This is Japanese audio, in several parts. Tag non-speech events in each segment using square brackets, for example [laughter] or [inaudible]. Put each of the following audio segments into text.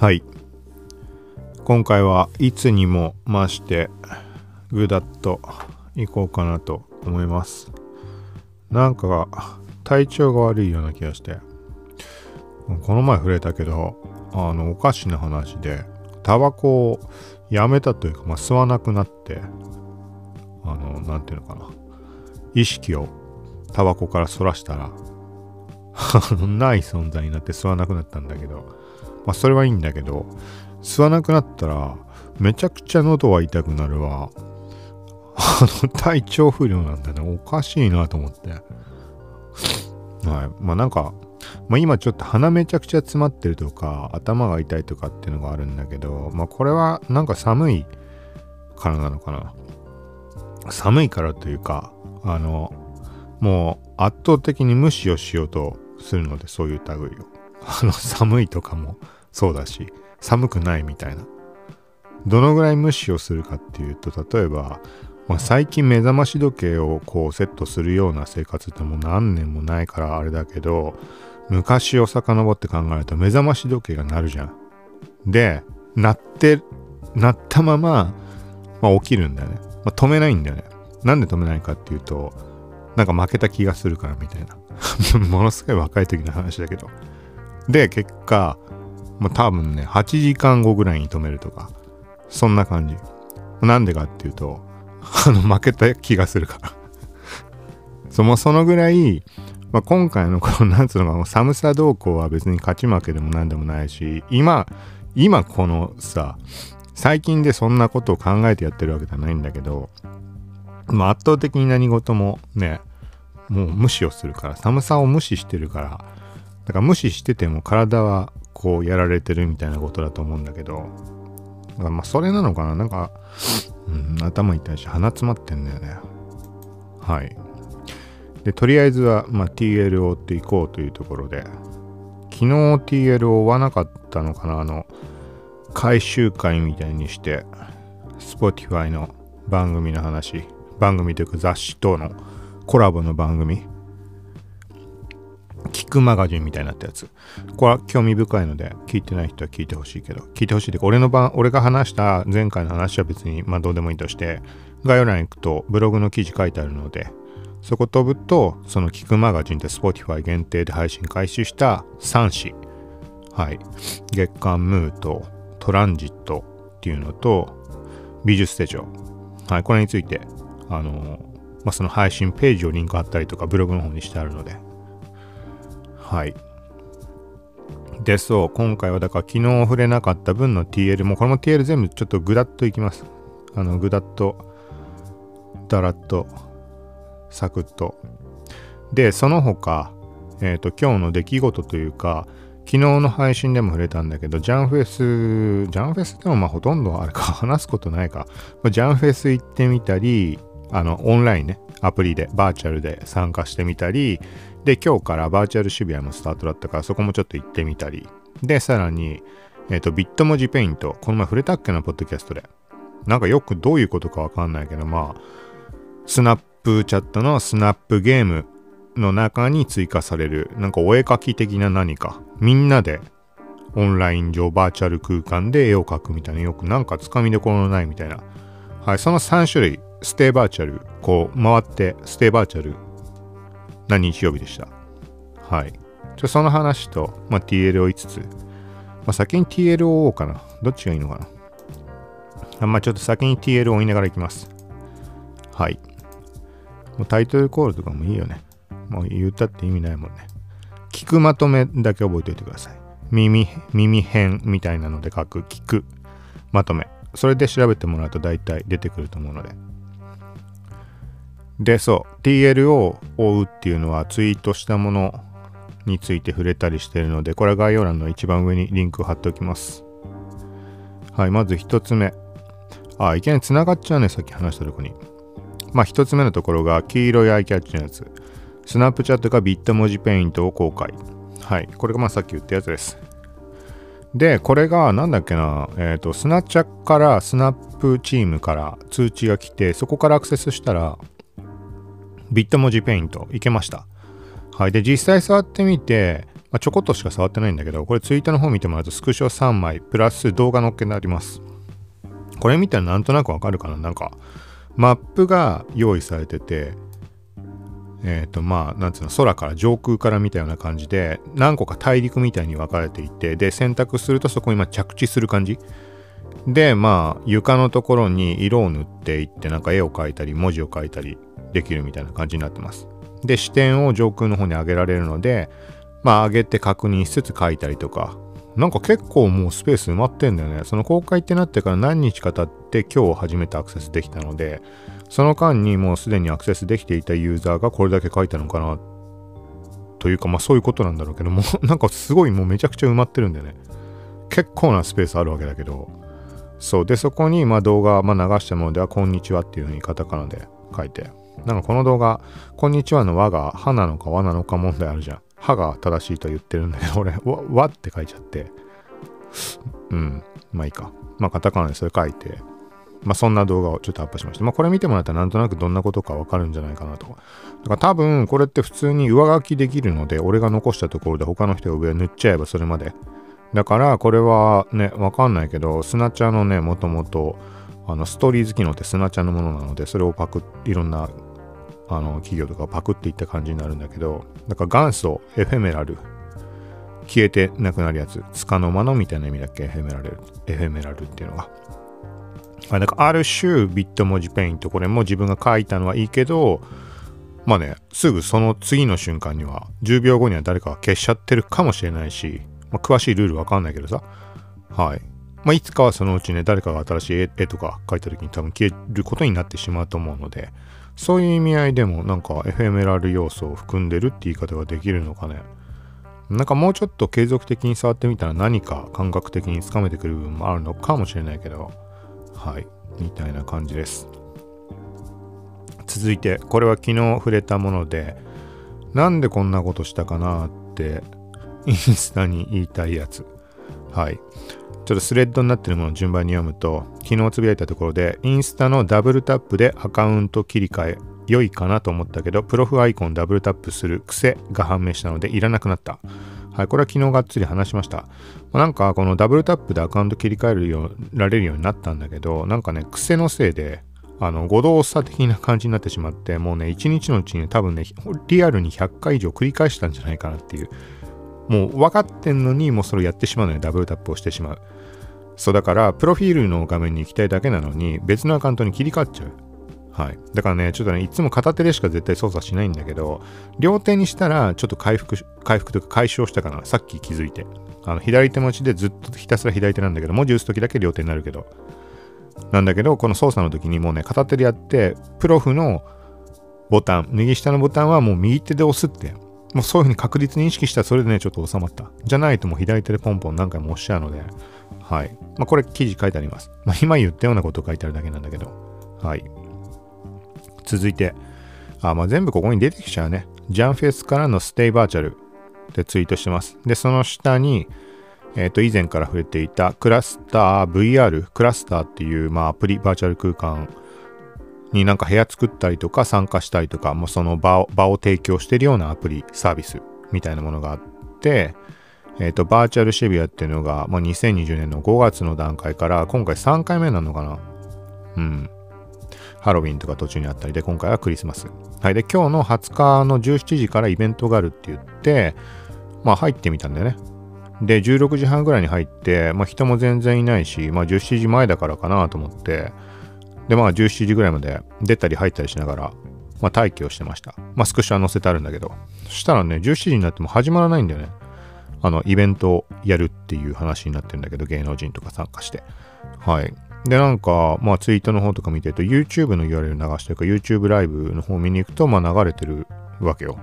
はい。今回はいつにも増してぐだっといこうかなと思います。なんか体調が悪いような気がして。この前触れたけどあのおかしな話でタバコをやめたというか、まあ、吸わなくなってあの何ていうのかな。意識をタバコからそらしたら [laughs] ない存在になって吸わなくなったんだけど、まあそれはいいんだけど、吸わなくなったらめちゃくちゃ喉は痛くなるわ。あの体調不良なんだね。おかしいなと思って。はい。まあなんか、まあ今ちょっと鼻めちゃくちゃ詰まってるとか、頭が痛いとかっていうのがあるんだけど、まあこれはなんか寒いからなのかな。寒いからというか、あの、もう圧倒的に無視をしようとするので、そういう類を。あの、寒いとかもそうだし、寒くないみたいな。どのぐらい無視をするかっていうと、例えば、まあ、最近目覚まし時計をこうセットするような生活ってもう何年もないからあれだけど、昔を遡って考えると目覚まし時計が鳴るじゃん。で、鳴って、鳴ったまま、まあ、起きるんだよね。まあ、止めないんだよね。なんで止めないかっていうと、なんか負けた気がするからみたいな。[laughs] ものすごい若い時の話だけど。で、結果、まあ、多分ね、8時間後ぐらいに止めるとか、そんな感じ。なんでかっていうと、あの、負けた気がするからそもそのぐらい、まあ、今回のこの、なんつうのか、寒さ動向は別に勝ち負けでも何でもないし、今、今このさ、最近でそんなことを考えてやってるわけじゃないんだけど、ま、圧倒的に何事もね、もう無視をするから、寒さを無視してるから、だから無視してても体はこうやられてるみたいなことだと思うんだけど、だからまあそれなのかな？なんか、うん、頭痛いし鼻詰まってんだよね。はい。で、とりあえずは、まあ、TL を追っていこうというところで、昨日 TL を追わなかったのかな？あの、回収会みたいにして、Spotify の番組の話、番組というか雑誌等のコラボの番組。聞くマガジンみたいになったやつ。これは興味深いので、聞いてない人は聞いてほしいけど、聞いてほしいで、俺の番、俺が話した前回の話は別に、まあどうでもいいとして、概要欄に行くとブログの記事書いてあるので、そこ飛ぶと、その聞くマガジンって Spotify 限定で配信開始した3誌。はい。月刊ムーとトランジットっていうのと、美術手帳。はい。これについて、あのまあ、その配信ページをリンク貼ったりとかブログの方にしてあるので。はい。で、そう、今回はだから昨日触れなかった分の TL、もこれも TL 全部ちょっとぐだっといきます。あの、ぐだっと、だらっと、サクッと。で、その他、えっ、ー、と、今日の出来事というか、昨日の配信でも触れたんだけど、ジャンフェス、ジャンフェスでもまあほとんどあれか、話すことないか。ジャンフェス行ってみたり、あの、オンラインね、アプリで、バーチャルで参加してみたり、で、今日からバーチャル渋谷のスタートだったから、そこもちょっと行ってみたり、で、さらに、えっ、と、 Bitmojiペイント、この前触れたっけな、ポッドキャストで。なんかよくどういうことかわかんないけど、まあ、スナップチャットのスナップゲームの中に追加される、なんかお絵描き的な何か、みんなでオンライン上バーチャル空間で絵を描くみたいな、よくなんかつかみどころのないみたいな。はい、その3種類ステイバーチャル、こう回ってステイバーチャルな日曜日でした？はい。じゃその話と、まあ、TL を言いつつ、まあ、先に TL を追おうかな。どっちがいいのかな？あんまあ、ちょっと先に TL を追いながらいきます。はい。もうタイトルコールとかもいいよね。もう言ったって意味ないもんね。聞くまとめだけ覚えておいてください。耳、耳編みたいなので書く、聞くまとめ。それで調べてもらうと大体出てくると思うので。で、そう、TL を追うっていうのはツイートしたものについて触れたりしているので、これは概要欄の一番上にリンクを貼っておきます。はい、まず一つ目。あ、いきなり繋がっちゃうね、さっき話したとこに。まあ一つ目のところが黄色いアイキャッチのやつ。スナップチャットがビット文字ペイントを公開。はい、これがまあさっき言ったやつです。で、これがなんだっけな、えっ、ー、と、スナッチャからスナップチームから通知が来て、そこからアクセスしたら、ビット文字ペイントいけました。はい。で、実際触ってみて、まあ、ちょこっとしか触ってないんだけど、これツイートの方見てもらうとスクショ3枚、プラス動画載っけになります。これ見たらなんとなくわかるかな？なんか、マップが用意されてて、えっ、ー、とまあなんつうの空から上空から見たような感じで何個か大陸みたいに分かれていてで選択するとそこにま着地する感じでまあ床のところに色を塗っていってなんか絵を描いたり文字を書いたりできるみたいな感じになってます。で視点を上空の方に上げられるのでまあ上げて確認しつつ書いたりとか。なんか結構もうスペース埋まってんだよね。その公開ってなってから何日か経って今日初めてアクセスできたのでその間にもうすでにアクセスできていたユーザーがこれだけ書いたのかなというかまあそういうことなんだろうけども [laughs] なんかすごいもうめちゃくちゃ埋まってるんだよね。結構なスペースあるわけだけど。そう。でそこにまあ動画、まあ、流したものでは「こんにちは」っていうふうにカタカナで書いて。なんかこの動画「こんにちは」の和が「歯なのか和なのか問題あるじゃん歯が正しいと言ってるんだけど俺 [laughs] 和って書いちゃってうんまあいいかまあカタカナでそれ書いてまあ、そんな動画をちょっとアップしました。まあ、これ見てもらったらなんとなくどんなことかわかるんじゃないかなと。だから多分これって普通に上書きできるので、俺が残したところで他の人が上塗っちゃえばそれまで。だからこれはね、わかんないけど、スナチャのね、もともと、あの、ストーリーズ機能ってスナチャのものなので、それをパクいろんなあの企業とかパクっていった感じになるんだけど、だから元祖、エフェメラル、消えてなくなるやつ、つかの間のみたいな意味だっけ、エフェメラル、エフェメラルっていうのが。あ、なんかある種ビット文字ペイント。これも自分が書いたのはいいけどまあねすぐその次の瞬間には10秒後には誰かが消しちゃってるかもしれないし、まあ、詳しいルールわかんないけどさ。はい。まあ、いつかはそのうちね誰かが新しい絵とか描いた時に多分消えることになってしまうと思うのでそういう意味合いでもなんかエフェメラル要素を含んでるって言い方ができるのかね。なんかもうちょっと継続的に触ってみたら何か感覚的につかめてくる部分もあるのかもしれないけどはいみたいな感じです。続いてこれは昨日触れたものでなんでこんなことしたかなってインスタに言いたいやつ。はい。ちょっとスレッドになってるものを順番に読むと昨日つぶやいたところでインスタのダブルタップでアカウント切り替え良いかなと思ったけどプロフアイコンダブルタップする癖が判明したのでいらなくなったはい、これは昨日がっつり話しました。なんかこのダブルタップでアカウント切り替えるようられるようになったんだけど、なんかね、癖のせいで、あの、誤動作的な感じになってしまって、もうね、一日のうちに多分ね、リアルに100回以上繰り返したんじゃないかなっていう。もう分かってんのに、もうそれやってしまうのよ、ダブルタップをしてしまう。そうだから、プロフィールの画面に行きたいだけなのに、別のアカウントに切り替わっちゃう。はい。だからね、ちょっとね、いつも片手でしか絶対操作しないんだけど、両手にしたら、ちょっと回復、回復というか解消したかな。さっき気づいて。あの、左手持ちでずっとひたすら左手なんだけど、文字打つときだけ両手になるけど。なんだけど、この操作の時にもうね、片手でやって、プロフのボタン、右下のボタンはもう右手で押すって、もうそういうふうに確実に意識したらそれでね、ちょっと収まった。じゃないともう左手でポンポン何回も押しちゃうので、はい。まあ、これ記事書いてあります。まあ、今言ったようなこと書いてあるだけなんだけど、はい。続いて、あ、まあ、全部ここに出てきちゃうね。ジャンフェスからのステイバーチャルでツイートしてます。で、その下に、えっ、ー、と、以前から触れていたクラスター VR、クラスターっていう、まあ、アプリ、バーチャル空間になんか部屋作ったりとか参加したりとか、もうその場を場を提供してるようなアプリ、サービスみたいなものがあって、え、ー、と、バーチャル渋谷っていうのが、まあ、2020年の5月の段階から今回3回目なのかなうん。ハロウィンとか途中にあったりで、今回はクリスマス。はい。で、今日の20日の17時からイベントがあるって言って、まあ入ってみたんだよね。で、16時半ぐらいに入って、まあ人も全然いないし、まあ17時前だからかなと思って、で、まあ17時ぐらいまで出たり入ったりしながら、まあ待機をしてました。まあスクショは載せてあるんだけど、そしたらね、17時になっても始まらないんだよね。あの、イベントをやるっていう話になってるんだけど、芸能人とか参加して。はい。で、なんか、まあツイートの方とか見てると YouTube の URL 流してるか YouTube ライブの方見に行くと、まあ流れてるわけよ。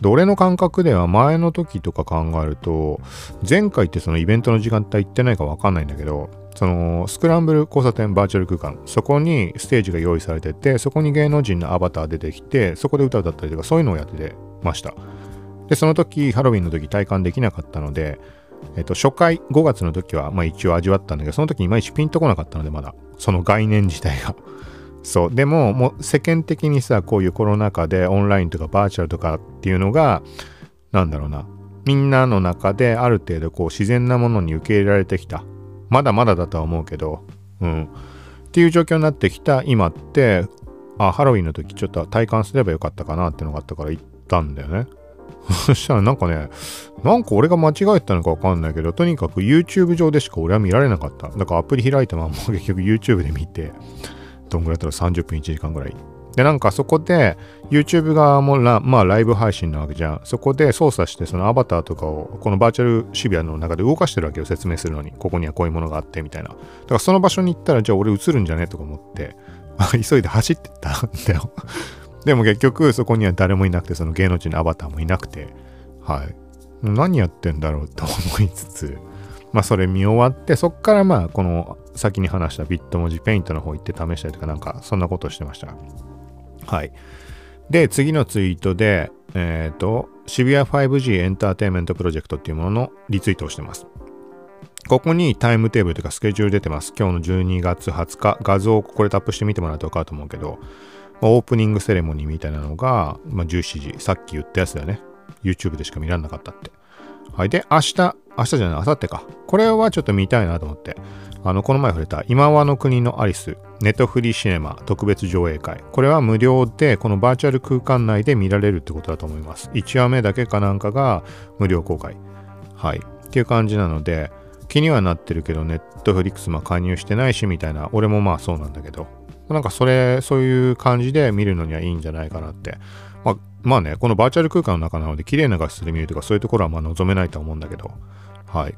で、俺の感覚では前の時とか考えると、前回ってそのイベントの時間帯行ってないかわかんないんだけど、そのスクランブル交差点バーチャル空間、そこにステージが用意されてて、そこに芸能人のアバター出てきて、そこで歌歌ったりとかそういうのをやってました。で、その時、ハロウィンの時体感できなかったので、えっと、初回5月の時は、まあ一応味わったんだけど、その時いまいちピンとこなかったので、まだ。その概念自体が。[laughs] そう。でも、もう世間的にさ、こういうコロナ禍でオンラインとかバーチャルとかっていうのが、なんだろうな。みんなの中である程度こう自然なものに受け入れられてきたまだまだだとは思うけどうんっていう状況になってきた今ってあハロウィンの時ちょっと体感すればよかったかなってのがあったから行ったんだよね [laughs] そしたらなんかね、なんか俺が間違えたのかわかんないけど、とにかく YouTube 上でしか俺は見られなかった。だからアプリ開いたまま結局 YouTube で見て、どんぐらいだったら30分1時間ぐらい。で、なんかそこで YouTube 側もラ,、まあ、ライブ配信なわけじゃん。そこで操作してそのアバターとかをこのバーチャル渋谷の中で動かしてるわけよ。説明するのに。ここにはこういうものがあってみたいな。だからその場所に行ったらじゃあ俺映るんじゃね？とか思って、急いで走ってったんだよ [laughs] でも結局そこには誰もいなくて、その芸能人のアバターもいなくて、はい。何やってんだろうと思いつつ、まあそれ見終わって、そっからまあこの先に話したビット文字ペイントの方行って試したりとかなんかそんなことしてました。はい。で、次のツイートで、えっ、ー、と、渋谷 5G エンターテインメントプロジェクトっていうもののリツイートをしてます。ここにタイムテーブルというかスケジュール出てます。今日の12月20日、画像をこれタップしてみてもらうと分かると思うけど、オープニングセレモニーみたいなのが、まあ、17時、さっき言ったやつだよね。YouTube でしか見られなかったって。はい。で、明日、明日じゃない、明後日か。これはちょっと見たいなと思って。あの、この前触れた、今和の国のアリス、ネットフリーシネマ特別上映会。これは無料で、このバーチャル空間内で見られるってことだと思います。1話目だけかなんかが無料公開。はい。っていう感じなので、気にはなってるけど、ネットフリックスも加入してないし、みたいな、俺もまあそうなんだけど、なんかそれ、そういう感じで見るのにはいいんじゃないかなって。まあ、まあね、このバーチャル空間の中なので、綺麗な画質で見るとか、そういうところはまあ望めないと思うんだけど。はい。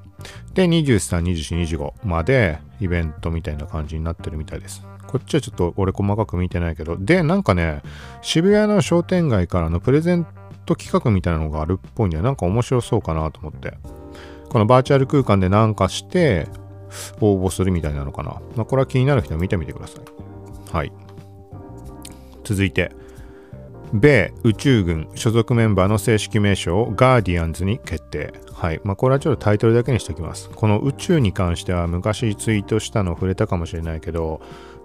で、23、24、25までイベントみたいな感じになってるみたいです。こっちはちょっと俺細かく見てないけど、で、なんかね、渋谷の商店街からのプレゼント企画みたいなのがあるっぽいんで、なんか面白そうかなと思って。このバーチャル空間でなんかして応募するみたいなのかな。まあ、これは気になる人は見てみてください。はい。続いて、米宇宙軍所属メンバーの正式名称をガーディアンズに決定。はい。まあ、これはちょっとタイトルだけにしておきます。この宇宙に関しては昔ツイートしたの触れたかもしれないけど、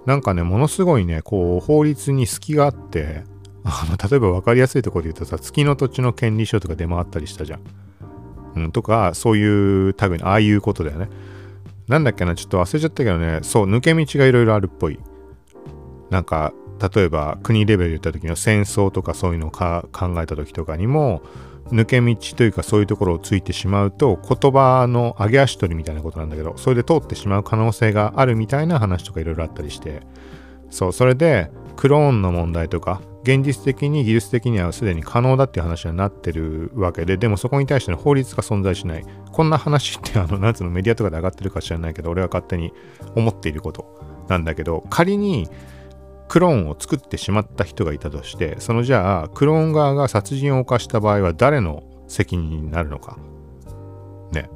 なんかね、ものすごいね、こう、法律に隙があって、あの、例えば分かりやすいところで言うとさ、月の土地の権利書とか出回ったりしたじゃん。うん、とか、そういう類の、ああいうことだよね。なんだっけな、ちょっと忘れちゃったけどね、そう、抜け道がいろいろあるっぽい。なんか例えば国レベルで言った時の戦争とかそういうのを考えた時とかにも抜け道というかそういうところをついてしまうと言葉の上げ足取りみたいなことなんだけどそれで通ってしまう可能性があるみたいな話とかいろいろあったりして。そうそれでクローンの問題とか現実的に技術的にはすでに可能だっていう話になってるわけででもそこに対しての法律が存在しない。こんな話ってあのなんつうのメディアとかで上がってるか知らないけど俺は勝手に思っていることなんだけど仮にクローンを作ってしまった人がいたとしてそのじゃあクローン側が殺人を犯した場合は誰の責任になるのか？ね。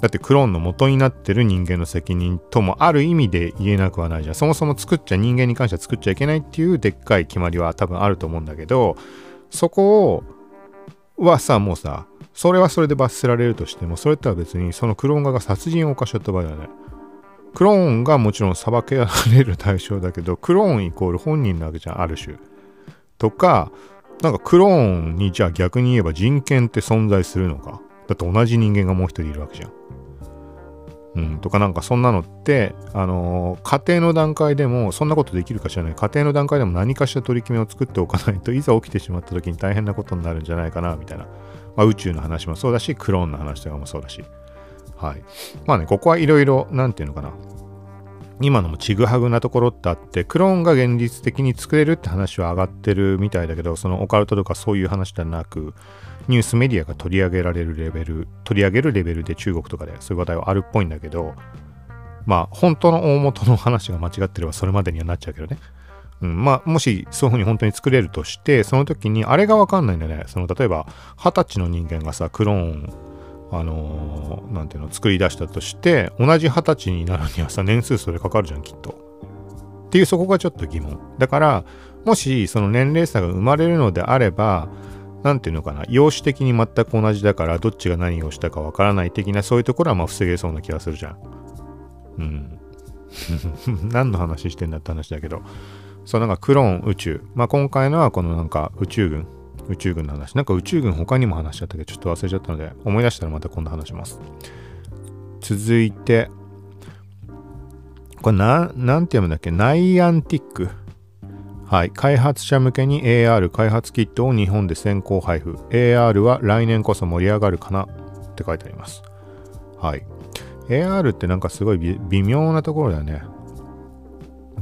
だってクローンの元になってる人間の責任ともある意味で言えなくはないじゃん。そもそも作っちゃ人間に関しては作っちゃいけないっていうでっかい決まりは多分あると思うんだけどそこをはさもうさそれはそれで罰せられるとしてもそれとは別にそのクローン側が殺人を犯しちゃった場合はねクローンがもちろん裁けられる対象だけど、クローンイコール本人なわけじゃん、ある種。とか、なんかクローンにじゃあ逆に言えば人権って存在するのか。だって同じ人間がもう一人いるわけじゃん。うん、とかなんかそんなのって、あのー、家庭の段階でも、そんなことできるか知らない。家庭の段階でも何かしら取り決めを作っておかないといざ起きてしまった時に大変なことになるんじゃないかな、みたいな。まあ、宇宙の話もそうだし、クローンの話とかもそうだし。はい。まあね、ここはいろいろ、なんていうのかな。今のもちぐはぐなところってあって、クローンが現実的に作れるって話は上がってるみたいだけど、そのオカルトとかそういう話ではなく、ニュースメディアが取り上げられるレベル、取り上げるレベルで中国とかでそういう話題はあるっぽいんだけど、まあ、本当の大元の話が間違ってればそれまでにはなっちゃうけどね。うん、まあ、もしそういうふうに本当に作れるとして、その時にあれがわかんないんだよね。その、例えば、二十歳の人間がさ、クローンあのー、なんていうの、作り出したとして、同じ二十歳になるにはさ、年数それかかるじゃん、きっと。っていうそこがちょっと疑問。だから、もしその年齢差が生まれるのであれば、なんていうのかな、容姿的に全く同じだから、どっちが何をしたかわからない的な、そういうところはまあ防げそうな気がするじゃん。うん。[laughs] 何の話してんだって話だけど。そう、なんかクローン宇宙。まあ今回のはこのなんか宇宙軍宇宙軍の話。なんか宇宙軍他にも話しちゃったけど、ちょっと忘れちゃったので、思い出したらまた今度話します。続いて、これな、なんて読むんだっけ？ナイアンティック。はい。開発者向けに AR 開発キットを日本で先行配布。AR は来年こそ盛り上がるかな？って書いてあります。はい。AR ってなんかすごい微妙なところだよね。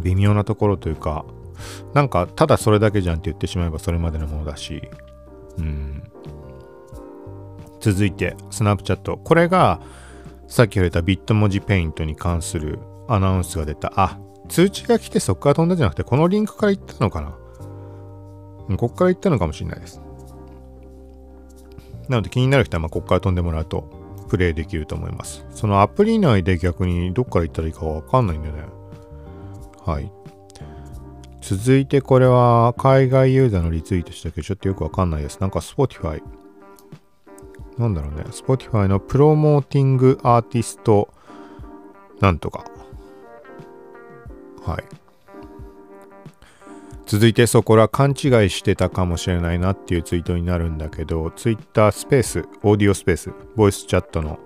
微妙なところというか、なんかただそれだけじゃんって言ってしまえばそれまでのものだし、うん。続いて、スナップチャット。これが、さっき言われたビット文字ペイントに関するアナウンスが出た。あ、通知が来てそこから飛んだじゃなくて、このリンクから行ったのかなこっから行ったのかもしれないです。なので気になる人は、まこっから飛んでもらうと、プレイできると思います。そのアプリ内で逆にどっから行ったらいいかわかんないんだよね。はい。続いてこれは海外ユーザーのリツイートしたけどちょっとよくわかんないです。なんか Spotify。なんだろうね。Spotify のプロモーティングアーティストなんとか。はい。続いてそこら勘違いしてたかもしれないなっていうツイートになるんだけど、Twitter スペース、オーディオスペース、ボイスチャットの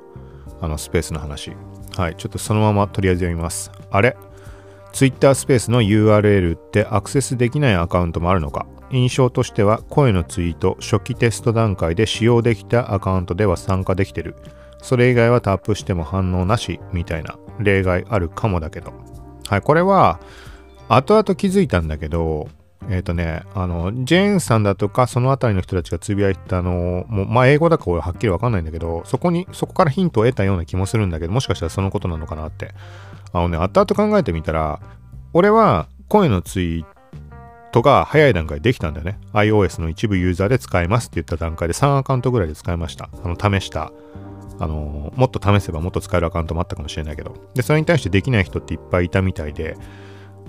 あのスペースの話。はい、ちょっとそのままとりあえず読みます。あれ？?Twitter スペースの URL ってアクセスできないアカウントもあるのか印象としては声のツイート、初期テスト段階で使用できたアカウントでは参加できてる。それ以外はタップしても反応なしみたいな例外あるかもだけど。はい、これは後々気づいたんだけど、えっ、ー、とね、あの、ジェーンさんだとか、そのあたりの人たちがつぶやいたのも、まあ、英語だか俺はっきりわかんないんだけど、そこに、そこからヒントを得たような気もするんだけど、もしかしたらそのことなのかなって。あのね、後々考えてみたら、俺は声のツイートが早い段階できたんだよね。iOS の一部ユーザーで使えますって言った段階で3アカウントぐらいで使いました。あの、試した。あの、もっと試せばもっと使えるアカウントもあったかもしれないけど。で、それに対してできない人っていっぱいいたみたいで、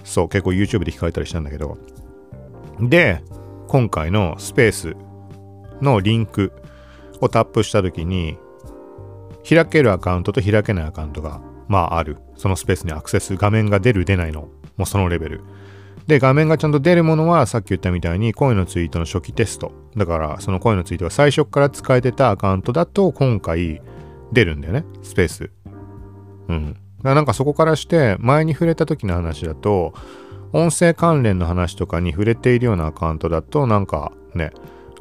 そう、結構 YouTube で聞かれたりしたんだけど。で、今回のスペースのリンクをタップしたときに、開けるアカウントと開けないアカウントが、まあある。そのスペースにアクセス、画面が出る出ないの、もうそのレベル。で、画面がちゃんと出るものは、さっき言ったみたいに、声のツイートの初期テスト。だから、その声のツイートが最初から使えてたアカウントだと、今回出るんだよね。スペース。うん。なんかそこからして前に触れた時の話だと音声関連の話とかに触れているようなアカウントだとなんかね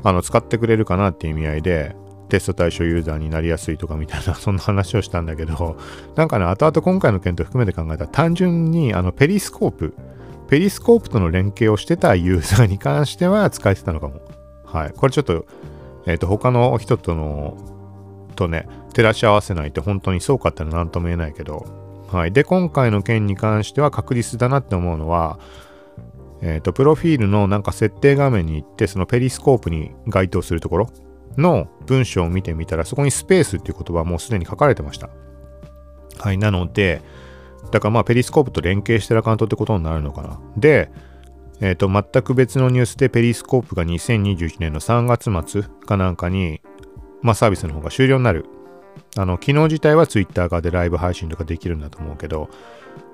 あの使ってくれるかなっていう意味合いでテスト対象ユーザーになりやすいとかみたいなそんな話をしたんだけど [laughs] なんかね後々今回の件と含めて考えた。ら単純にあのペリスコープ。ペリスコープとの連携をしてたユーザーに関しては使えてたのかも。はい。これちょっとえっ、ー、と他の人とのとね照らし合わせないと本当にそうかってのは何とも言えないけど。はい。で、今回の件に関しては確実だなって思うのは、えっ、ー、と、プロフィールのなんか設定画面に行って、そのペリスコープに該当するところ。の文章を見てみたら、そこにスペースっていう言葉はもうすでに書かれてました。はい。なので、だからまあペリスコープと連携してるアカウントってことになるのかな。で、えっ、ー、と、全く別のニュースでペリスコープが2021年の3月末かなんかに、まあサービスの方が終了になるあの、機能自体は Twitter 側でライブ配信とかできるんだと思うけど、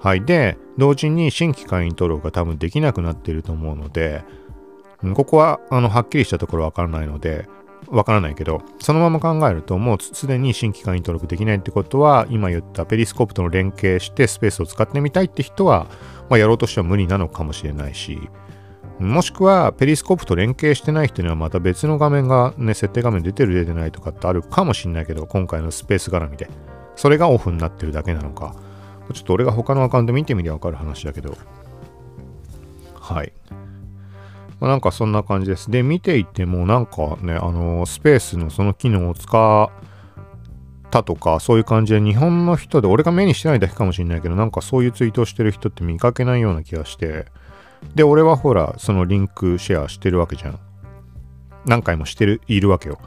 はい。で、同時に新規会員登録が多分できなくなっていると思うので、ここは、あの、はっきりしたところわからないので、わからないけど、そのまま考えると、もうすでに新規会員登録できないってことは、今言ったペリスコープとの連携してスペースを使ってみたいって人は、まあ、やろうとしては無理なのかもしれないし、もしくは、ペリスコープと連携してない人にはまた別の画面がね、設定画面出てる出てないとかってあるかもしんないけど、今回のスペース絡みで。それがオフになってるだけなのか。ちょっと俺が他のアカウント見てみりゃわかる話だけど。はい。まあ、なんかそんな感じです。で、見ていてもなんかね、あのスペースのその機能を使ったとか、そういう感じで日本の人で、俺が目にしてないだけかもしれないけど、なんかそういうツイートをしてる人って見かけないような気がして、で、俺はほら、そのリンクシェアしてるわけじゃん。何回もしてる、いるわけよ。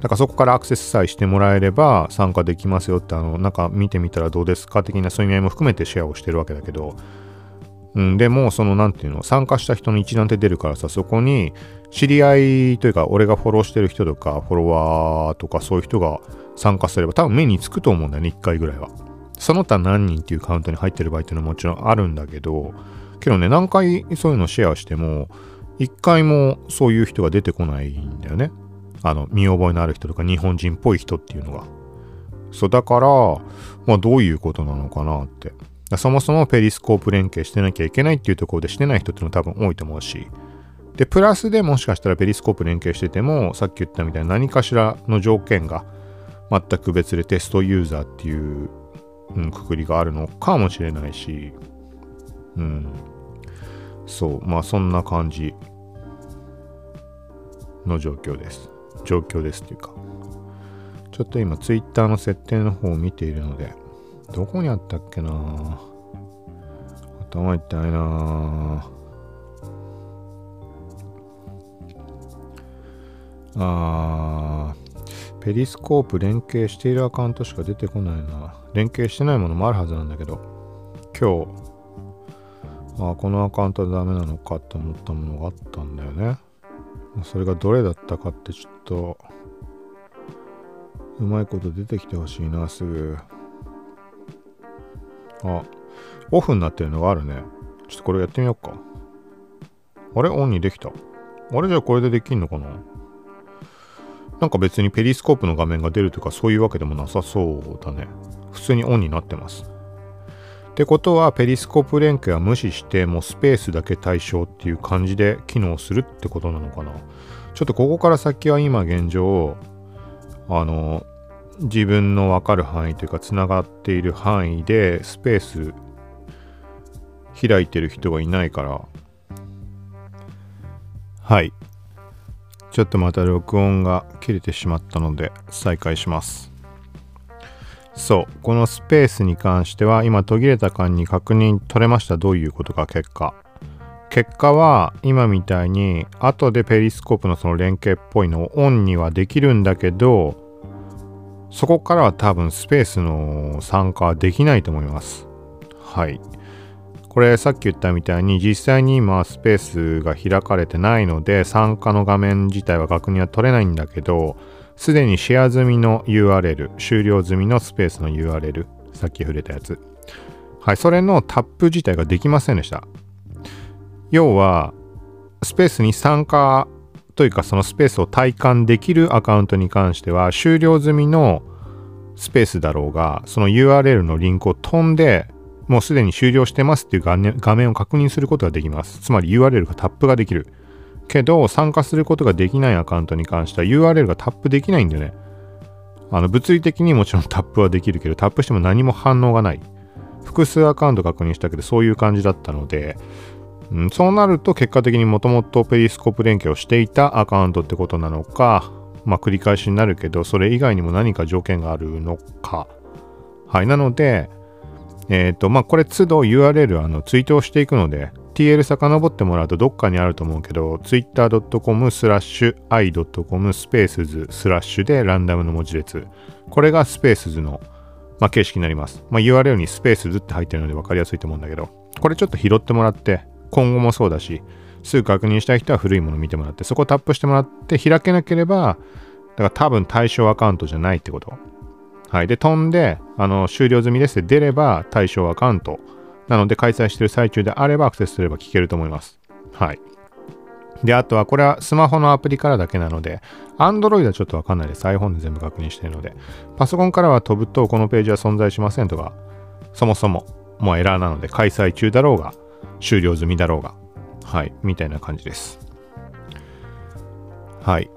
だからそこからアクセスさえしてもらえれば参加できますよって、あの、なんか見てみたらどうですか的なそういう意味合いも含めてシェアをしてるわけだけど、うん、でも、その、なんていうの、参加した人の一覧って出るからさ、そこに、知り合いというか、俺がフォローしてる人とか、フォロワーとか、そういう人が参加すれば、多分目につくと思うんだよね、1回ぐらいは。その他何人っていうカウントに入ってる場合っていうのはもちろんあるんだけど、けどね、何回そういうのシェアしても、一回もそういう人が出てこないんだよね。あの、見覚えのある人とか日本人っぽい人っていうのが。そう、だから、まあどういうことなのかなって。そもそもペリスコープ連携してなきゃいけないっていうところでしてない人っていうのは多分多いと思うし。で、プラスでもしかしたらペリスコープ連携してても、さっき言ったみたいな何かしらの条件が全く別でテストユーザーっていう、うん、くくりがあるのかもしれないし、うん。そう、まあそんな感じの状況です。状況ですっていうか。ちょっと今 Twitter の設定の方を見ているので、どこにあったっけな頭痛いなあ、ペリスコープ連携しているアカウントしか出てこないな。連携してないものもあるはずなんだけど、今日、あこのアカウントはダメなのかって思ったものがあったんだよね。それがどれだったかってちょっと、うまいこと出てきてほしいな、すぐ。あ、オフになってるのがあるね。ちょっとこれやってみようか。あれ？オンにできた。あれ？じゃあこれでできんのかな？なんか別にペリスコープの画面が出るとかそういうわけでもなさそうだね。普通にオンになってます。ってことはペリスコープ連携は無視してもうスペースだけ対象っていう感じで機能するってことなのかな？ちょっとここから先は今現状あの自分の分かる範囲というかつながっている範囲でスペース開いてる人がいないから。はい。ちょっとまた録音が切れてしまったので再開します。そう。このスペースに関しては今途切れた間に確認取れました。どういうことか結果。結果は今みたいに後でペリスコープのその連携っぽいのをオンにはできるんだけどそこからは多分スペースの参加はできないと思いますはいこれさっき言ったみたいに実際に今スペースが開かれてないので参加の画面自体は確認は取れないんだけどすでにシェア済みの URL、終了済みのスペースの URL、さっき触れたやつ。はい、それのタップ自体ができませんでした。要は、スペースに参加というかそのスペースを体感できるアカウントに関しては終了済みのスペースだろうがその URL のリンクを飛んでもうすでに終了してますっていう画面を確認することができますつまり URL がタップができるけど、参加することができないアカウントに関しては URL がタップできないんだよね。あの、物理的にもちろんタップはできるけど、タップしても何も反応がない。複数アカウント確認したけど、そういう感じだったので、うん、そうなると結果的にもともとペリスコープ連携をしていたアカウントってことなのか、まあ繰り返しになるけど、それ以外にも何か条件があるのか。はい。なので、えっ、ー、と、まあこれ都度 URL あのツイートをしていくので、TL 遡ってもらうとどっかにあると思うけど、twitter.com スラッシュ i.com スペースズスラッシュでランダムの文字列。これがスペースズの、まあ、形式になります。まあ、URL にスペースズって入ってるので分かりやすいと思うんだけど、これちょっと拾ってもらって、今後もそうだし、すぐ確認したい人は古いもの見てもらって、そこをタップしてもらって開けなければ、だから多分対象アカウントじゃないってこと。はい。で、飛んで、あの、終了済みですって出れば対象アカウント。なので開催してる最中であればアクセスすれば聞けると思います。はい。で、あとはこれはスマホのアプリからだけなので、Android はちょっとわかんないです。iPhone で全部確認してるので。パソコンからは飛ぶとこのページは存在しませんとか、そもそももうエラーなので開催中だろうが、終了済みだろうが、はい、みたいな感じです。はい。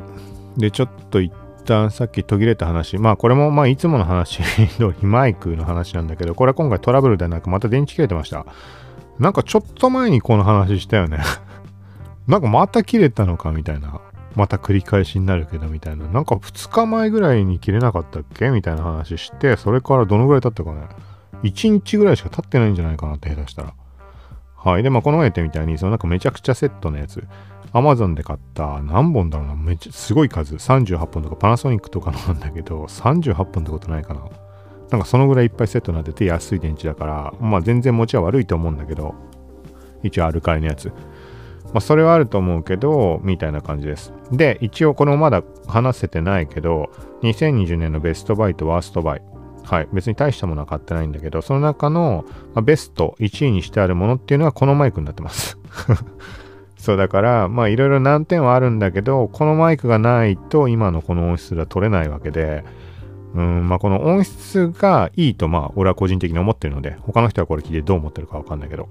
で、ちょっと一旦さっき途切れた話、まあこれもまあいつもの話 [laughs] 通りマイクの話なんだけど、これは今回トラブルではなくまた電池切れてました。なんかちょっと前にこの話したよね [laughs] なんかまた切れたのかみたいな。また繰り返しになるけどみたいな。なんか2日前ぐらいに切れなかったっけ？みたいな話して、それからどのぐらい経ったかね。1日ぐらいしか経ってないんじゃないかなって下手したら。はい。で、まあ、この前言ったみたいに、そのなんかめちゃくちゃセットのやつ、アマゾンで買った何本だろうな、めっちゃすごい数、38本とかパナソニックとかのなんだけど、38本ってことないかな。なんかそのぐらいいっぱいセットになってて安い電池だから、まあ全然持ちは悪いと思うんだけど、一応アルカリのやつ。まあそれはあると思うけど、みたいな感じです。で、一応このまだ話せてないけど、2020年のベストバイとワーストバイ。はい。別に大したものは買ってないんだけど、その中の、まあ、ベスト1位にしてあるものっていうのはこのマイクになってます。[laughs] そうだからまあいろいろ難点はあるんだけどこのマイクがないと今のこの音質では取れないわけでうんまあこの音質がいいとまあ俺は個人的に思ってるので他の人はこれ聞いてどう思ってるかわかんないけど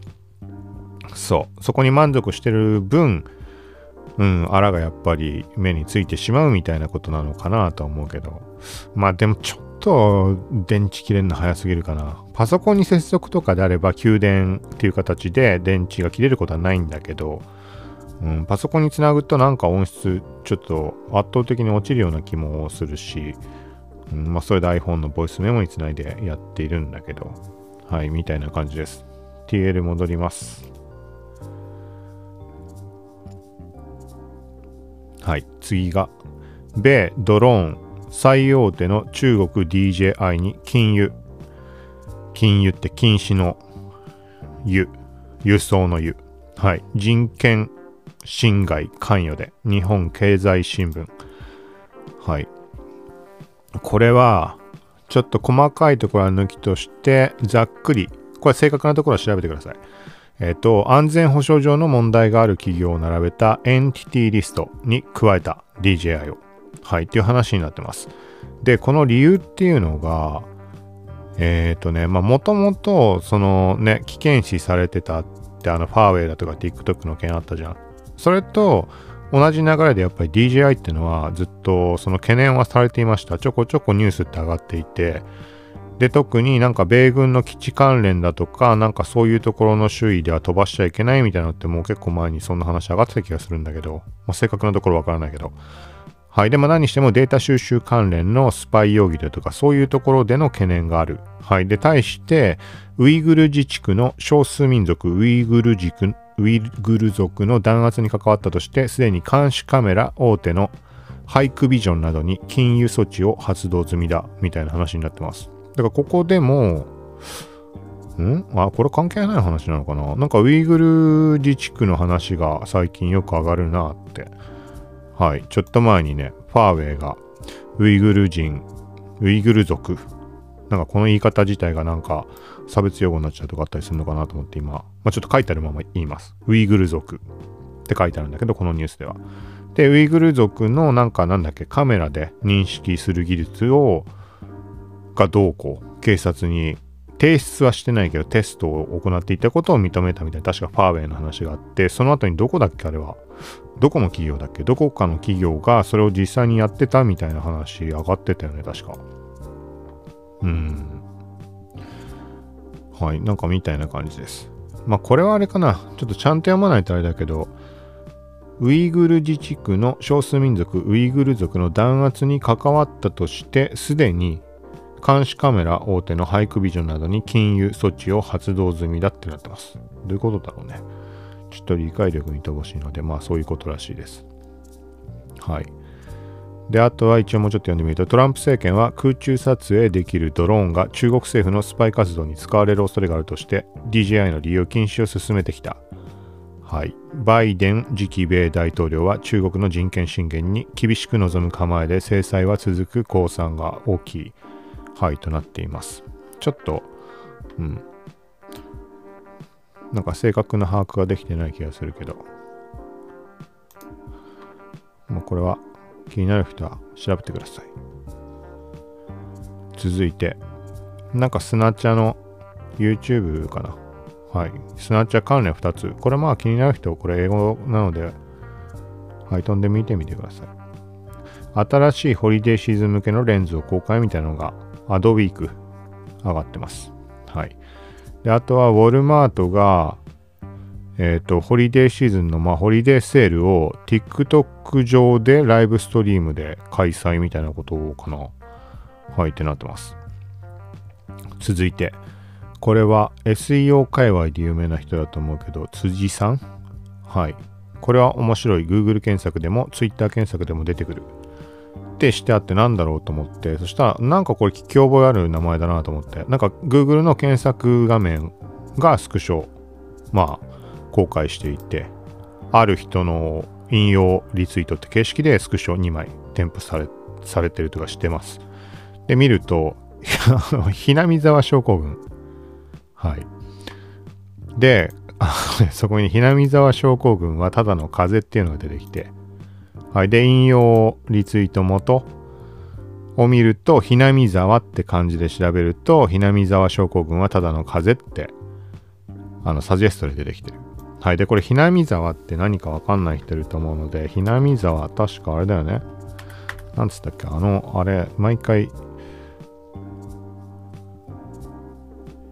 そうそこに満足してる分うんあらがやっぱり目についてしまうみたいなことなのかなとは思うけどまあでもちょっと電池切れるの早すぎるかなパソコンに接続とかであれば給電っていう形で電池が切れることはないんだけどうん、パソコンにつなぐとなんか音質ちょっと圧倒的に落ちるような気もするし、うんまあ、それで iPhone のボイスメモにつないでやっているんだけど、はい、みたいな感じです。TL 戻ります。はい、次が、米ドローン最大手の中国 DJI に禁輸。禁輸って禁止の輸。輸送の輸。はい、人権侵害関与で日本経済新聞はいこれはちょっと細かいところは抜きとしてざっくりこれ正確なところは調べてくださいえっ、と安全保障上の問題がある企業を並べたエンティティリストに加えた DJI をはいっていう話になってますでこの理由っていうのがえっ、ー、とねまあもともとそのね危険視されてたってあのファーウェイだとか TikTok の件あったじゃんそれと同じ流れでやっぱり DJI っていうのはずっとその懸念はされていました。ちょこちょこニュースって上がっていて、で、特になんか米軍の基地関連だとか、なんかそういうところの周囲では飛ばしちゃいけないみたいなのってもう結構前にそんな話上がってた気がするんだけど、まあ、正確なところわからないけど。はい。でも何してもデータ収集関連のスパイ容疑だとか、そういうところでの懸念がある。はい。で、対して、ウイグル自治区の少数民族ウイグル族ウイグル族の弾圧に関わったとして、すでに監視カメラ大手のハイクビジョンなどに禁輸措置を発動済みだ、みたいな話になってます。だからここでも、ん？あ、これ関係ない話なのかな？なんかウイグル自治区の話が最近よく上がるなって。はい。ちょっと前にね、ファーウェイがウイグル人、ウイグル族なんかこの言い方自体がなんか差別用語になっちゃうとかあったりするのかなと思って今、まあ、ちょっと書いてあるまま言います。ウイグル族って書いてあるんだけど、このニュースでは。で、ウイグル族のなんかなんだっけ、カメラで認識する技術を、がどうこう、警察に提出はしてないけどテストを行っていたことを認めたみたいな、確かファーウェイの話があって、その後にどこだっけあれは。どこの企業だっけ？どこかの企業がそれを実際にやってたみたいな話上がってたよね、確か。うん。はい、なんかみたいな感じです。まあこれはあれかな。ちょっとちゃんと読まないとあれだけど、ウイグル自治区の少数民族ウイグル族の弾圧に関わったとして、すでに監視カメラ大手のハイクビジョンなどに禁輸措置を発動済みだってなってます。どういうことだろうね。ちょっと理解力に乏しいので、まあそういうことらしいです。はい。で、あとは一応もうちょっと読んでみると、トランプ政権は空中撮影できるドローンが中国政府のスパイ活動に使われる恐れがあるとして、DJI の利用禁止を進めてきた。はい。バイデン次期米大統領は中国の人権侵権に厳しく臨む構えで制裁は続く公算が大きい、はい、となっています。ちょっと、うん。なんか正確な把握ができてない気がするけど、まあ、これは気になる人は調べてください。続いて、なんかスナチャの YouTube かな。はい。スナチャ関連2つ。これまあ気になる人、これ英語なので、はい、飛んで見てみてください。新しいホリデーシーズン向けのレンズを公開みたいなのが、アドウィーク上がってます。はい。で、あとは、ウォルマートが、えっ、ー、と、ホリデーシーズンの、まあ、ホリデーセールを TikTok 上でライブストリームで開催みたいなことをかな。はい、ってなってます。続いて、これは SEO 界隈で有名な人だと思うけど、辻さん？はい。これは面白い。Google 検索でも Twitter 検索でも出てくる。ってしてあってなんだろうと思って、そしたらなんかこれ聞き覚えある名前だなと思って、なんか Google の検索画面がスクショ、まあ、公開していて、ある人の引用リツイートって形式でスクショ2枚添付されされてるとかしてます。で、見ると、[laughs] ひなみ沢症候群。はい。で、そこにひなみ沢症候群はただの風邪っていうのが出てきて、はい。で、引用リツイート元を見ると、ひなみ沢って漢字で調べると、ひなみ沢症候群はただの風邪って、あの、サジェストで出てきてる。はい。で、これ、ひなみ沢って何かわかんない人いると思うので、ひなみ沢、確かあれだよね。なんつったっけ？あの、あれ、毎回、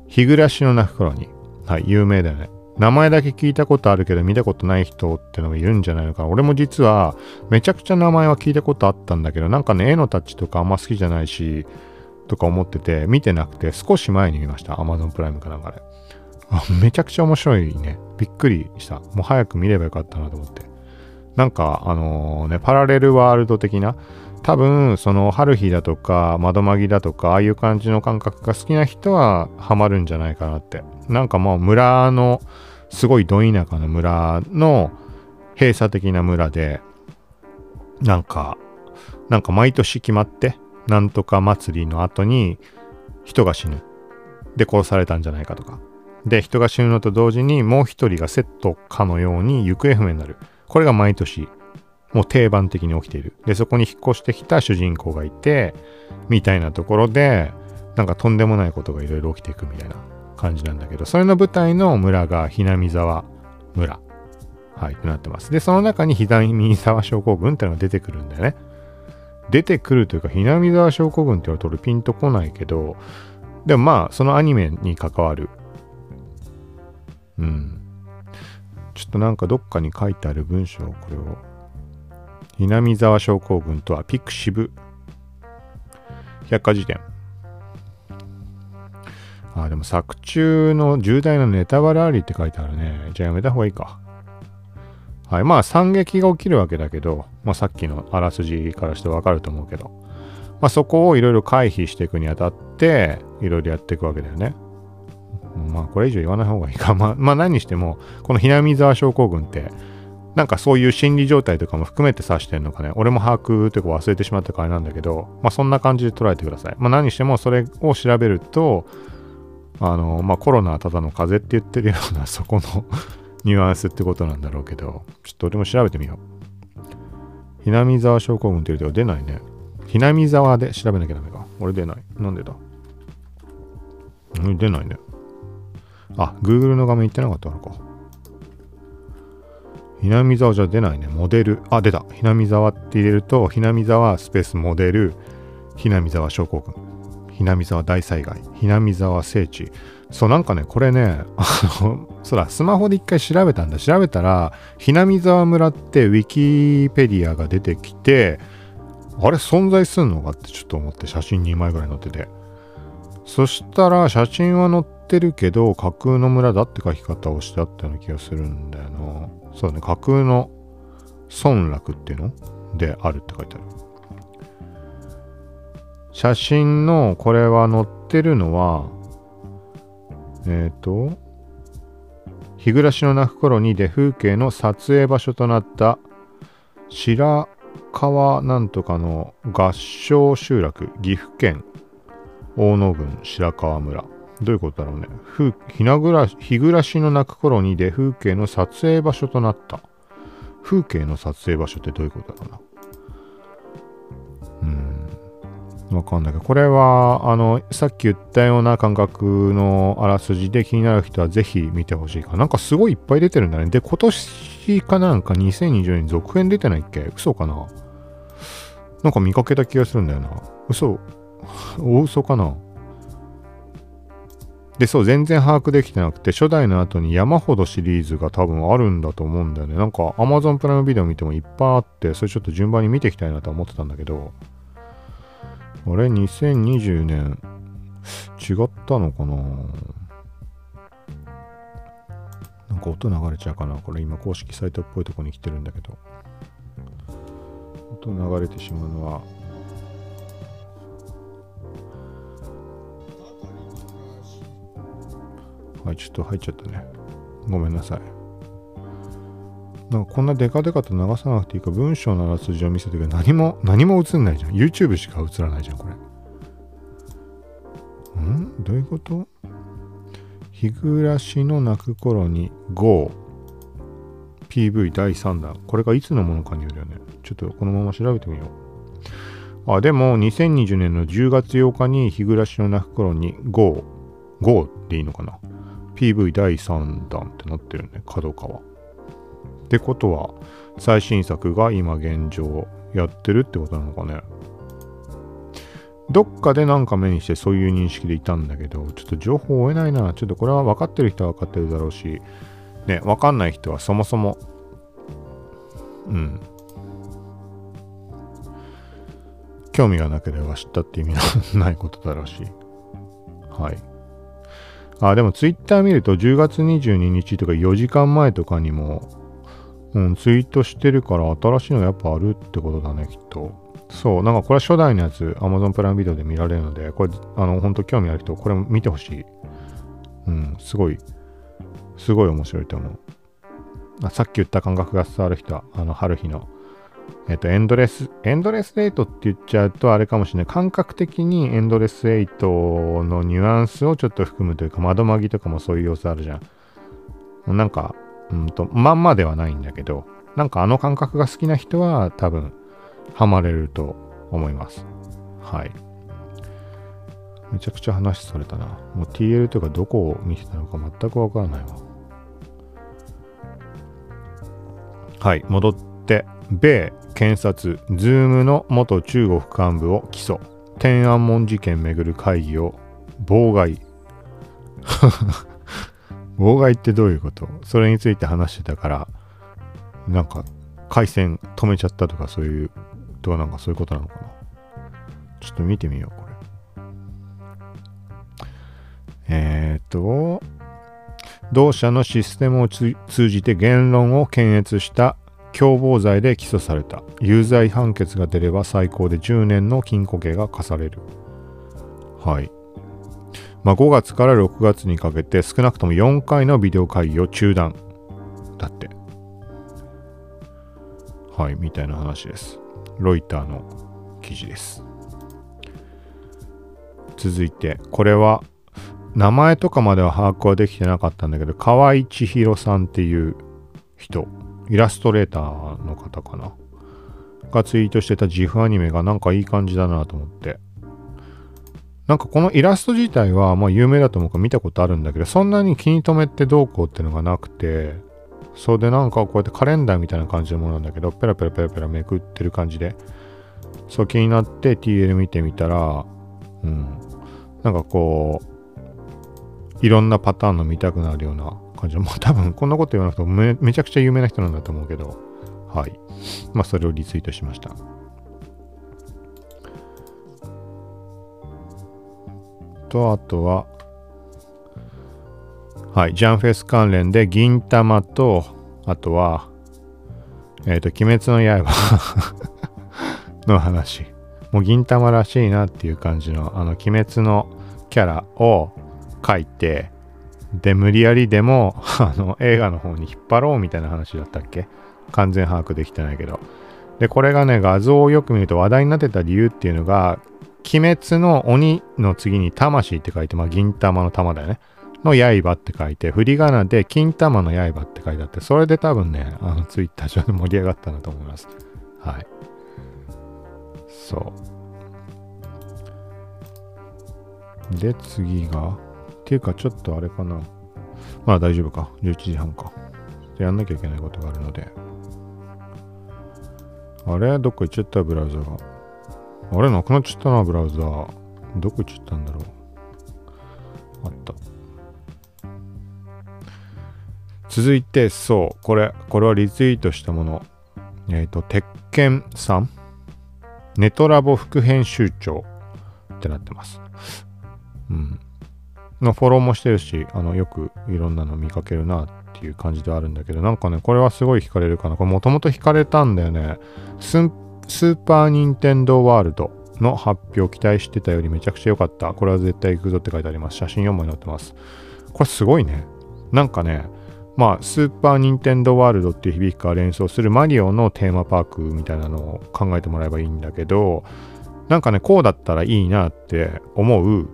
日暮らしの泣く頃に、はい、有名だよね。名前だけ聞いたことあるけど見たことない人ってのがいるんじゃないのかな。俺も実はめちゃくちゃ名前は聞いたことあったんだけど、なんかね、絵のタッチとかあんま好きじゃないし、とか思ってて、見てなくて少し前に見ました。Amazon プライムかなんかで。めちゃくちゃ面白いね。びっくりした。もう早く見ればよかったなと思って。なんか、あのー、ね、パラレルワールド的な、多分、その、春日だとか、窓マギだとか、ああいう感じの感覚が好きな人はハマるんじゃないかなって。なんかもう村の、すごいど田舎の村の閉鎖的な村で、なんか、なんか毎年決まって、なんとか祭りの後に人が死ぬ。で殺されたんじゃないかとか。で、人が死ぬのと同時にもう一人がセットかのように行方不明になる。これが毎年、もう定番的に起きている。で、そこに引っ越してきた主人公がいて、みたいなところで、なんかとんでもないことがいろいろ起きていくみたいな感じなんだけど、それの舞台の村がひなみ沢村。はい、となってます。で、その中にひなみ沢症候群ってのが出てくるんだよね。出てくるというか、ひなみ沢症候群って言われるピンとこないけど、でもまあ、そのアニメに関わるうん。ちょっとなんかどっかに書いてある文章、これを。南沢症候群とはピクシブ百科事典。あ、でも作中の重大なネタバレありって書いてあるね。じゃあやめた方がいいか。はい。まあ惨劇が起きるわけだけど、まあさっきのあらすじからしてわかると思うけど、まあそこをいろいろ回避していくにあたって、いろいろやっていくわけだよね。まあこれ以上言わない方がいいか。まあ、まあ何にしても、この南沢症候群って、なんかそういう心理状態とかも含めて指してんのかね。俺も把握というか忘れてしまったからなんだけど、まあそんな感じで捉えてください。まあ何にしてもそれを調べると、あの、まあコロナはただの風邪って言ってるようなそこの [laughs] ニュアンスってことなんだろうけど、ちょっと俺も調べてみよう。南沢症候群って言うと出ないね。南沢で調べなきゃダメか。俺出ない。なんでだ？出ないね。あ、Google の画面行ってなかったのか。ひなみ沢じゃ出ないね。モデル。あ、出た。ひなみ沢って入れると、ひなみ沢スペースモデル、ひなみ沢症候群。ひなみ沢大災害。ひなみ沢聖地。そう、なんかね、これね、[laughs] あの、そうだ、スマホで一回調べたんだ。調べたら、ひなみ沢村ってウィキペディアが出てきて、あれ存在すんのかってちょっと思って写真2枚ぐらい載ってて。そしたら写真は載ってるけど架空の村だって書き方をしてあったような気がするんだよなそうね架空の村落っていうの？であるって書いてある写真のこれは載ってるのはえっ、ー、と日暮らしの泣く頃に出風景の撮影場所となった白川なんとかの合掌集落岐阜県大野郡白川村。どういうことだろうね。ひなぐら日暮らしの泣く頃に出風景の撮影場所となった。風景の撮影場所ってどういうことだろうな。うん。わかんないけど、これは、あの、さっき言ったような感覚のあらすじで気になる人はぜひ見てほしいか。ななんかすごいいっぱい出てるんだね。で、今年かなんか2020年続編出てないっけ？嘘かな？なんか見かけた気がするんだよな。嘘大嘘かな？で、そう、全然把握できてなくて、初代の後に山ほどシリーズが多分あるんだと思うんだよね。なんか Amazon プライムビデオ見てもいっぱいあって、それちょっと順番に見ていきたいなと思ってたんだけど、あれ、2020年、違ったのかな？なんか音流れちゃうかな？これ今公式サイトっぽいとこに来てるんだけど。音流れてしまうのははい、ちょっと入っちゃったね。ごめんなさい。なんかこんなデカデカと流さなくていいか、文章のあらすじを見せてくれ何も、何も映んないじゃん。YouTube しか映らないじゃん、これ。ん？どういうこと？日暮らしの泣く頃に GO PV 第3弾。これがいつのものかによるよね。ちょっとこのまま調べてみよう。あ、でも2020年の10月8日に日暮らしの泣く頃に GO、GO っていいのかな ?PV 第3弾ってなってるね、角川。ってことは、最新作が今現状やってるってことなのかね。どっかでなんか目にしてそういう認識でいたんだけど、ちょっと情報を追えないな。ちょっとこれは分かってる人は分かってるだろうし、ね、分かんない人はそもそも、うん。興味がなければ知ったって意味のないことだろうし。はい。あ、でもツイッター見ると10月22日とか4時間前とかにも、うん、ツイートしてるから新しいのやっぱあるってことだね、きっと。そう、なんかこれは初代のやつ、Amazon プライムビデオで見られるので、これ、あの、本当興味ある人、これ見てほしい。うん、すごい、すごい面白いと思う。あさっき言った感覚が伝わる人は、あの、春日の、えっと、エンドレス、エンドレスエイトって言っちゃうとあれかもしれない。感覚的にエンドレスエイトのニュアンスをちょっと含むというか、窓マギとかもそういう様子あるじゃん。なんか、うんと、まんまではないんだけど、なんかあの感覚が好きな人は多分、ハマれると思います。はい。めちゃくちゃ話されたな。もう TL というかどこを見てたのか全くわからないわ。はい、戻って、米検察、ズームの元中国幹部を起訴。天安門事件めぐる会議を妨害。妨害ってどういうこと？それについて話してたから、なんか回線止めちゃったとかそういうとかなんかそういうことなのかな？ちょっと見てみよう、これ。えっ、と、同社のシステムを通じて言論を検閲した共謀罪で起訴された。有罪判決が出れば最高で10年の禁錮刑が課される。はい。まあ、5月から6月にかけて少なくとも4回のビデオ会議を中断。だって。はい、みたいな話です。ロイターの記事です。続いて、これは名前とかまでは把握はできてなかったんだけど、河合千尋さんっていう人、イラストレーターの方かな。がツイートしてた自負アニメがなんかいい感じだなと思って。なんかこのイラスト自体はまあ有名だと思うから見たことあるんだけど、そんなに気に留めてどうこうっていうのがなくて、それでなんかこうやってカレンダーみたいな感じのものなんだけど、ペラペラペラペラめくってる感じで、そう気になって TL 見てみたら、うん、なんかこう、いろんなパターンの見たくなるような感じで、ま [laughs] あ多分こんなこと言わなくてもめめちゃくちゃ有名な人なんだと思うけど、はい。まあそれをリツイートしました。と、あとは、はい、ジャンフェス関連で銀玉と、あとは、えっ、ー、と、鬼滅の刃 [laughs] の話。もう銀玉らしいなっていう感じの、あの、鬼滅のキャラを書いて、で、無理やりでも、[laughs] あの、映画の方に引っ張ろうみたいな話だったっけ？完全把握できてないけど。で、これがね、画像をよく見ると話題になってた理由っていうのが、鬼滅の鬼の次に魂って書いて、まあ、銀玉の玉だよね。の刃って書いて、振り仮名で金玉の刃って書いてあって、それで多分ね、あのツイッター上で盛り上がったんだと思います。はい。そう。で、次が、っていうかちょっとあれかな。まあ大丈夫か。11時半か。やんなきゃいけないことがあるので。あれ？どっか行っちゃった？ブラウザが。あれなくなっちゃったな、ブラウザー。どこ行っちゃったんだろう。あった。続いて、そう、これ、これはリツイートしたもの。えっ、ー、と、鉄拳さん、ネトラボ副編集長ってなってます。うん。のフォローもしてるし、あの、よくいろんなの見かけるなっていう感じではあるんだけど、なんかね、これはすごい惹かれるかな。これもともと惹かれたんだよね。スーパーニンテンドーワールドの発表期待してたよりめちゃくちゃ良かった。これは絶対行くぞって書いてあります。写真4枚載ってます。これすごいね。なんかね、まあ、スーパー・ニンテンドー・ワールドっていう響きから連想するマリオのテーマパークみたいなのを考えてもらえばいいんだけど、なんかね、こうだったらいいなって思う、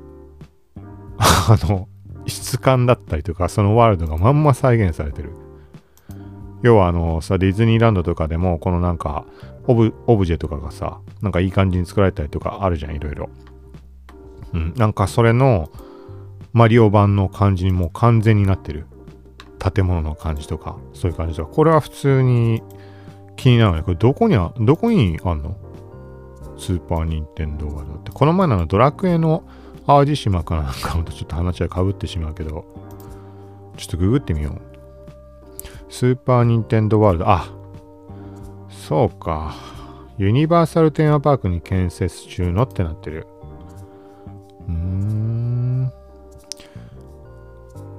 あの、質感だったりとか、そのワールドがまんま再現されてる。要はあのさ、ディズニーランドとかでも、このなんかオブ、オブジェとかがさ、なんかいい感じに作られたりとかあるじゃん、いろいろ。うん、なんかそれの、マリオ版の感じにもう完全になってる。建物の感じとか、そういう感じとか。これは普通に気になるね。これどこにあ、どこにあんの？スーパー・ニンテンドーワールドって。この前のドラクエの淡路島かなんかもとちょっと話はかぶってしまうけど、ちょっとググってみよう。スーパー・ニンテンドーワールド、あ、そうか。ユニバーサルテーマパークに建設中のってなってる。うーん。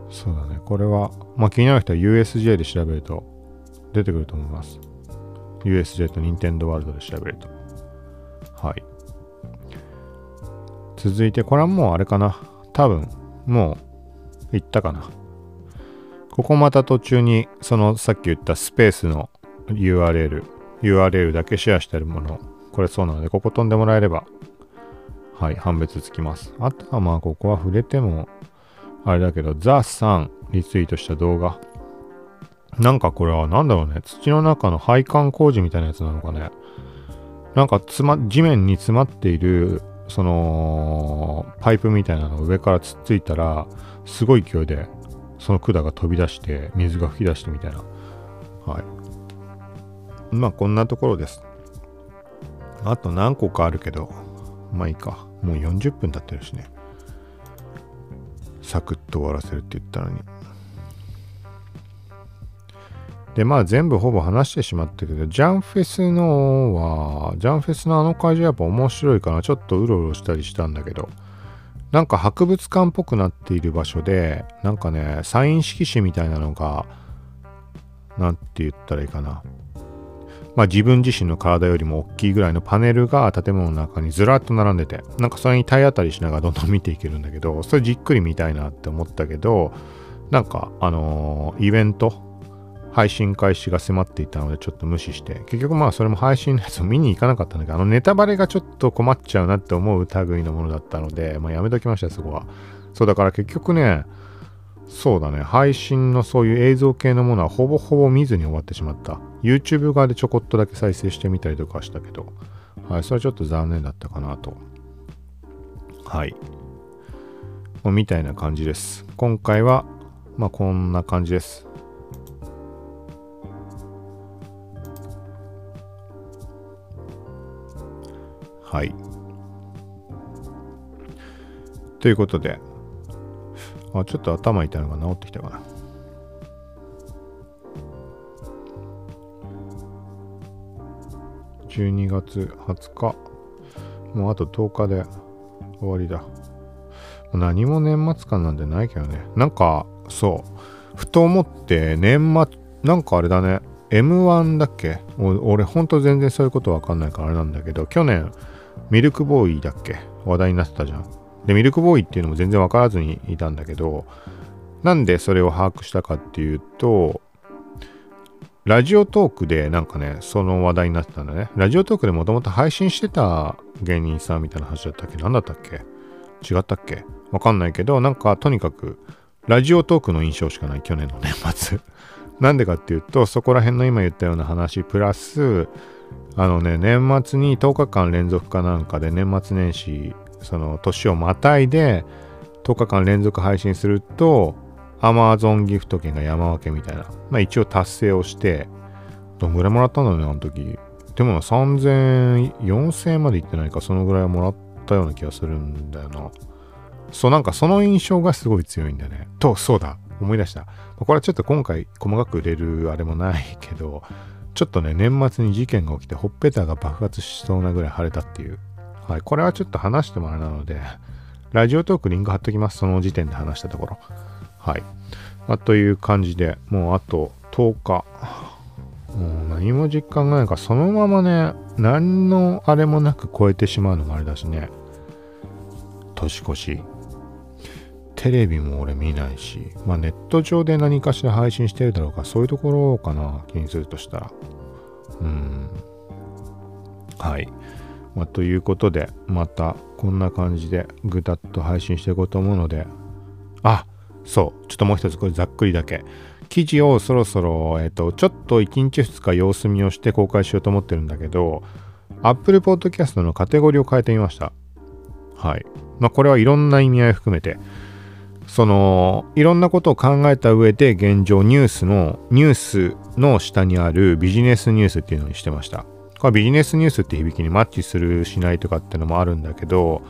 そうだね。これは、まあ気になる人は USJ で調べると出てくると思います。USJ と Nintendo ワールドで調べると。はい。続いて、これはもうあれかな。多分、もう、行ったかな。ここまた途中に、そのさっき言ったスペースの URL、URL だけシェアしてるもの、これそうなので、ここ飛んでもらえれば、はい、判別つきます。あとはまあ、ここは触れても、あれだけど、ザ・さんリツイートした動画。なんかこれは何だろうね。土の中の配管工事みたいなやつなのかね。なんかつま、地面に詰まっている、その、パイプみたいなのを上からつっついたら、すごい勢いで、その管が飛び出して、水が噴き出してみたいな。はい。まあ、こんなところです。あと何個かあるけど、まあいいか。もう40分経ってるしね。サクッと終わらせるって言ったのに。で、まあ全部ほぼ話してしまったけど、ジャンフェスのは、ジャンフェスのあの会場やっぱ面白いかな。ちょっとうろうろしたりしたんだけど、なんか博物館っぽくなっている場所で、なんかね、サイン色紙みたいなのが、なんて言ったらいいかな。まあ自分自身の体よりも大きいぐらいのパネルが建物の中にずらっと並んでて、なんかそれに体当たりしながらどんどん見ていけるんだけど、[laughs] それじっくり見たいなって思ったけど、なんかあのー、イベント配信開始が迫っていたのでちょっと無視して、結局まあそれも配信のやつを見に行かなかったんだけど、あのネタバレがちょっと困っちゃうなって思う類のものだったので、まあやめときました、そこは。そうだから結局ね、そうだね、配信のそういう映像系のものはほぼほぼ見ずに終わってしまった。YouTube 側でちょこっとだけ再生してみたりとかしたけど、はい、それはちょっと残念だったかなと。はい。みたいな感じです。今回は、まあこんな感じです。はい。ということで、あ、ちょっと頭痛いのが治ってきたかな。12月20日。もうあと10日で終わりだ。何も年末感なんてないけどね。なんか、そう。ふと思って年末、なんかあれだね。M1 だっけ？俺ほんと全然そういうことわかんないからあれなんだけど、去年ミルクボーイだっけ？話題になってたじゃん。で、ミルクボーイっていうのも全然わからずにいたんだけど、なんでそれを把握したかっていうと、ラジオトークでなんかね、その話題になってたんだね。ラジオトークでもともと配信してた芸人さんみたいな話だったっけ？何だったっけ？違ったっけ？わかんないけど、なんかとにかく、ラジオトークの印象しかない去年の年末。[laughs] なんでかっていうと、そこら辺の今言ったような話、プラス、あのね、年末に10日間連続かなんかで年末年始、その年をまたいで10日間連続配信すると、Amazon ギフト券が山分けみたいな。まあ一応達成をして、どんぐらいもらったんだろうね、あの時。でも3000、4000までいってないか、そのぐらいはもらったような気がするんだよな。そう、なんかその印象がすごい強いんだよね。と、そうだ、思い出した。これはちょっと今回細かく売れるあれもないけど、ちょっとね、年末に事件が起きて、ほっぺたが爆発しそうなぐらい腫れたっていう。はい。これはちょっと話してもらうなので、ラジオトークリンク貼っときます。その時点で話したところ。はい。まあ、という感じで、もうあと10日。もう何も実感がないから、そのままね、何のあれもなく超えてしまうのもあれだしね。年越し。テレビも俺見ないし、まあネット上で何かしら配信してるだろうか、そういうところかな、気にするとしたら。うん。はい。まあ、ということで、またこんな感じでぐだっと配信していこうと思うので、あそうちょっともう一つこれざっくりだけ記事をそろそろ、えっ、と、ちょっと1日2日様子見をして公開しようと思ってるんだけど、Apple Podcast のカテゴリーを変えてみました。はい。まあ、これはいろんな意味合い含めて、その、いろんなことを考えた上で現状ニュースの、ニュースの下にあるビジネスニュースっていうのにしてました。これビジネスニュースって響きにマッチするしないとかってのもあるんだけど、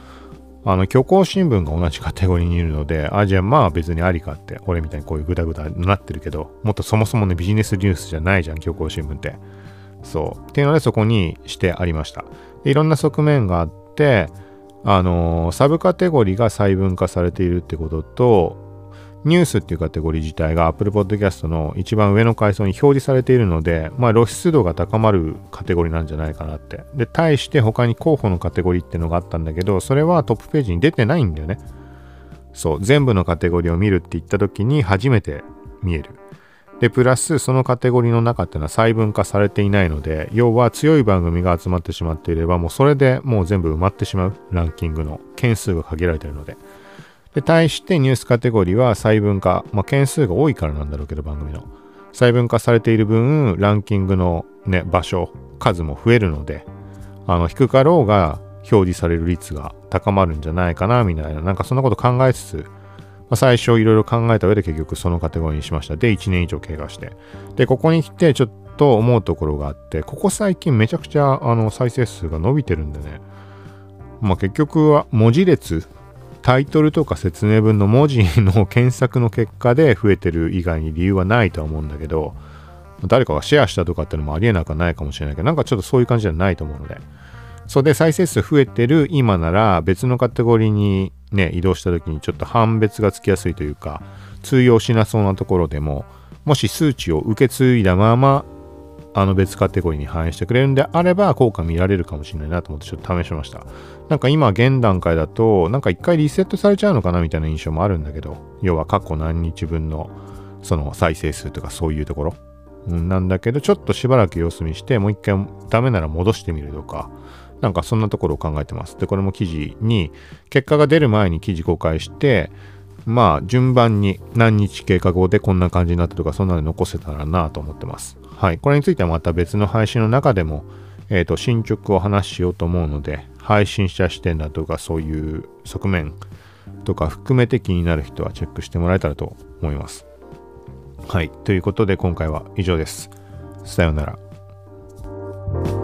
あの、虚構新聞が同じカテゴリーにいるので、あ、じゃあまあ別にありかって、俺みたいにこういうグダグダになってるけど、もっとそもそもね、ビジネスニュースじゃないじゃん、虚構新聞って。そう。っていうのでそこにしてありました。でいろんな側面があって、あのー、サブカテゴリーが細分化されているってことと、ニュースっていうカテゴリー自体が Apple Podcast の一番上の階層に表示されているので、まあ露出度が高まるカテゴリーなんじゃないかなって。で、対して他に候補のカテゴリーっていうのがあったんだけど、それはトップページに出てないんだよね。そう、全部のカテゴリーを見るって言った時に初めて見える。で、プラスそのカテゴリーの中っていうのは細分化されていないので、要は強い番組が集まってしまっていれば、もうそれでもう全部埋まってしまう。ランキングの件数が限られているので。で、対してニュースカテゴリーは細分化、まあ、件数が多いからなんだろうけど、番組の。細分化されている分、ランキングのね、場所、数も増えるので、あの、低かろうが表示される率が高まるんじゃないかな、みたいな、なんかそんなこと考えつつ、ま、最初いろいろ考えた上で結局そのカテゴリーにしました。で、1年以上経過して。で、ここに来てちょっと思うところがあって、ここ最近めちゃくちゃあの再生数が伸びてるんでね、まあ結局は文字列タイトルとか説明文の文字の検索の結果で増えてる以外に理由はないとは思うんだけど、誰かがシェアしたとかってのもありえなくはないかもしれないけど、なんかちょっとそういう感じじゃないと思うので。それで再生数増えてる今なら別のカテゴリーにね、移動した時にちょっと判別がつきやすいというか、通用しなそうなところでも、もし数値を受け継いだままあの別カテゴリーに反映してくれるんであれば効果見られるかもしれないなと思ってちょっと試しました。なんか今現段階だとなんか一回リセットされちゃうのかなみたいな印象もあるんだけど要は過去何日分のその再生数とかそういうところ、なんだけどちょっとしばらく様子見してもう一回ダメなら戻してみるとかなんかそんなところを考えてます。でこれも記事に結果が出る前に記事公開してまあ順番に何日経過後でこんな感じになったとかそんなの残せたらなと思ってます。はい。これについてはまた別の配信の中でも、えっ、ー、と、進捗を話しようと思うので、配信者視点だとかそういう側面とか含めて気になる人はチェックしてもらえたらと思います。はい。ということで今回は以上です。さようなら。